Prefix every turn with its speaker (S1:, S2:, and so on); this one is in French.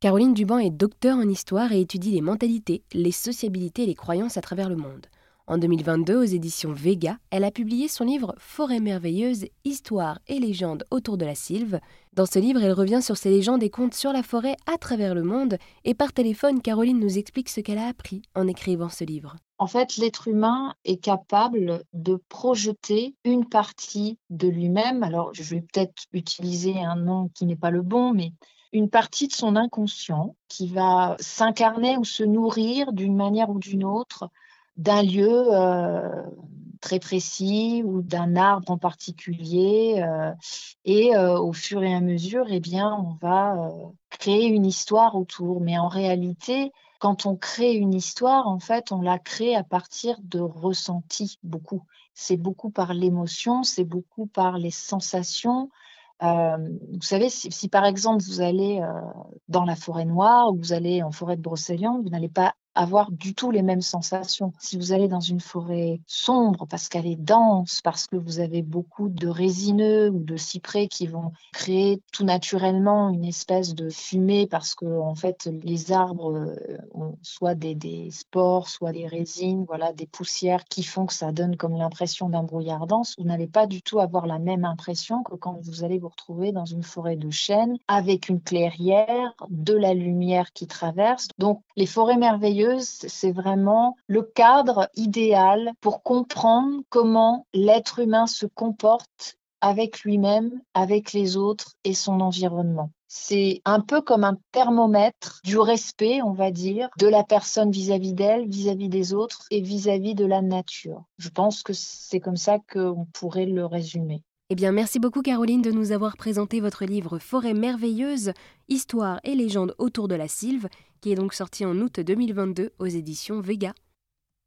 S1: Caroline Duban est docteur en histoire et étudie les mentalités, les sociabilités et les croyances à travers le monde. En 2022, aux éditions Vega, elle a publié son livre Forêt merveilleuse, histoire et légendes autour de la sylve. Dans ce livre, elle revient sur ses légendes et contes sur la forêt à travers le monde. Et par téléphone, Caroline nous explique ce qu'elle a appris en écrivant ce livre.
S2: En fait, l'être humain est capable de projeter une partie de lui-même. Alors, je vais peut-être utiliser un nom qui n'est pas le bon, mais une partie de son inconscient qui va s'incarner ou se nourrir d'une manière ou d'une autre d'un lieu euh, très précis ou d'un arbre en particulier. Euh, et euh, au fur et à mesure, eh bien, on va créer une histoire autour. Mais en réalité, quand on crée une histoire, en fait, on la crée à partir de ressentis, beaucoup. C'est beaucoup par l'émotion, c'est beaucoup par les sensations. vous savez, si, par exemple vous allez dans la forêt noire ou vous allez en forêt de Brocéliande, vous n'allez pas avoir du tout les mêmes sensations. Si vous allez dans une forêt sombre parce qu'elle est dense, parce que vous avez beaucoup de résineux ou de cyprès qui vont créer tout naturellement une espèce de fumée parce que en fait les arbres euh, ont soit des, des spores, soit des résines, voilà, des poussières qui font que ça donne comme l'impression d'un brouillard dense, vous n'allez pas du tout avoir la même impression que quand vous allez vous retrouver dans une forêt de chênes avec une clairière, de la lumière qui traverse. Donc les forêts merveilleuses c'est vraiment le cadre idéal pour comprendre comment l'être humain se comporte avec lui-même, avec les autres et son environnement. C'est un peu comme un thermomètre du respect, on va dire, de la personne vis-à-vis d'elle, vis-à-vis des autres et vis-à-vis de la nature. Je pense que c'est comme ça qu'on pourrait le résumer.
S1: Eh bien, merci beaucoup Caroline de nous avoir présenté votre livre Forêt merveilleuse, histoire et légendes autour de la sylve, qui est donc sorti en août 2022 aux éditions Vega.